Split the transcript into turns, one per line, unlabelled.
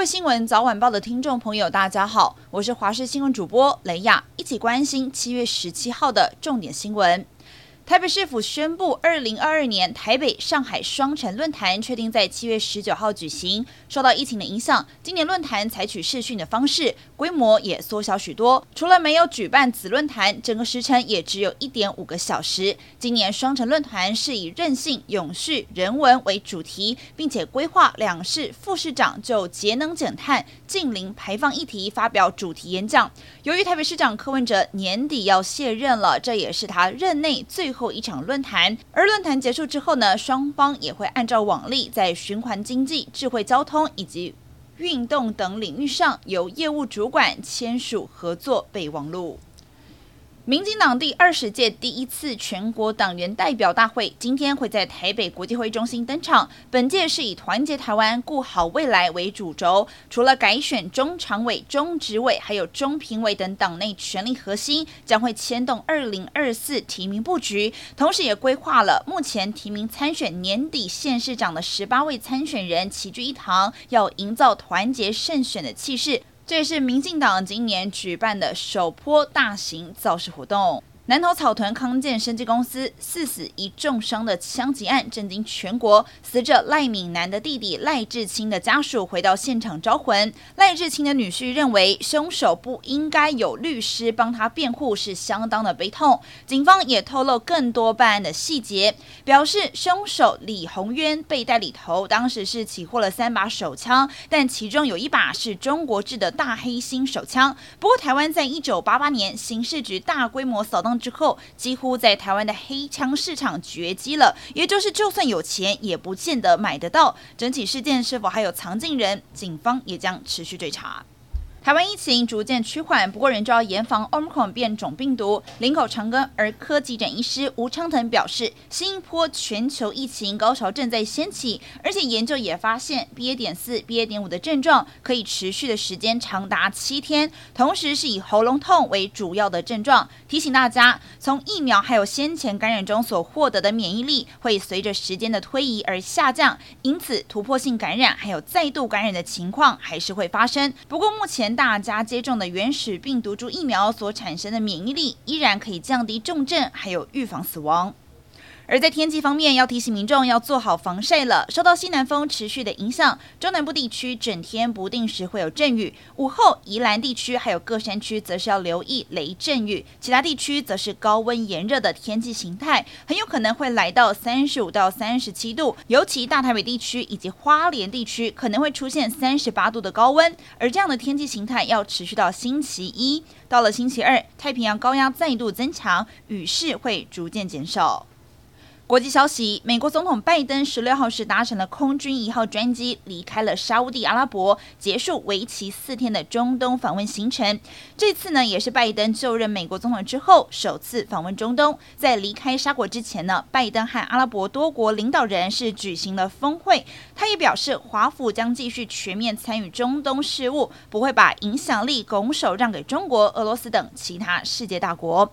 位新闻早晚报的听众朋友，大家好，我是华视新闻主播雷雅，一起关心七月十七号的重点新闻。台北市府宣布，二零二二年台北上海双城论坛确定在七月十九号举行。受到疫情的影响，今年论坛采取视讯的方式，规模也缩小许多。除了没有举办子论坛，整个时程也只有一点五个小时。今年双城论坛是以韧性、永续、人文为主题，并且规划两市副市长就节能减碳、净零排放议题发表主题演讲。由于台北市长柯文哲年底要卸任了，这也是他任内最后。一场论坛，而论坛结束之后呢，双方也会按照往例，在循环经济、智慧交通以及运动等领域上，由业务主管签署合作备忘录。民进党第二十届第一次全国党员代表大会今天会在台北国际会议中心登场。本届是以团结台湾、顾好未来为主轴，除了改选中常委、中执委，还有中评委等党内权力核心，将会牵动二零二四提名布局。同时，也规划了目前提名参选年底县市长的十八位参选人齐聚一堂，要营造团结胜选的气势。这也是民进党今年举办的首波大型造势活动。南投草屯康健生技公司四死一重伤的枪击案震惊全国，死者赖敏南的弟弟赖志清的家属回到现场招魂。赖志清的女婿认为凶手不应该有律师帮他辩护，是相当的悲痛。警方也透露更多办案的细节，表示凶手李宏渊被带里头当时是起获了三把手枪，但其中有一把是中国制的大黑星手枪。不过台湾在一九八八年刑事局大规模扫荡。之后，几乎在台湾的黑枪市场绝迹了，也就是就算有钱，也不见得买得到。整起事件是否还有藏进人，警方也将持续追查。台湾疫情逐渐趋缓，不过仍旧要严防 Omicron 变种病毒。林口长庚儿科急诊医师吴昌腾表示，新一波全球疫情高潮正在掀起，而且研究也发现，BA. 点四、BA. 点五的症状可以持续的时间长达七天，同时是以喉咙痛为主要的症状。提醒大家，从疫苗还有先前感染中所获得的免疫力会随着时间的推移而下降，因此突破性感染还有再度感染的情况还是会发生。不过目前。大家接种的原始病毒株疫苗所产生的免疫力，依然可以降低重症，还有预防死亡。而在天气方面，要提醒民众要做好防晒了。受到西南风持续的影响，中南部地区整天不定时会有阵雨。午后，宜兰地区还有各山区则是要留意雷阵雨。其他地区则是高温炎热的天气形态，很有可能会来到三十五到三十七度。尤其大台北地区以及花莲地区可能会出现三十八度的高温。而这样的天气形态要持续到星期一。到了星期二，太平洋高压再度增强，雨势会逐渐减少。国际消息：美国总统拜登十六号时搭乘了空军一号专机离开了沙乌地阿拉伯，结束为期四天的中东访问行程。这次呢，也是拜登就任美国总统之后首次访问中东。在离开沙国之前呢，拜登和阿拉伯多国领导人是举行了峰会。他也表示，华府将继续全面参与中东事务，不会把影响力拱手让给中国、俄罗斯等其他世界大国。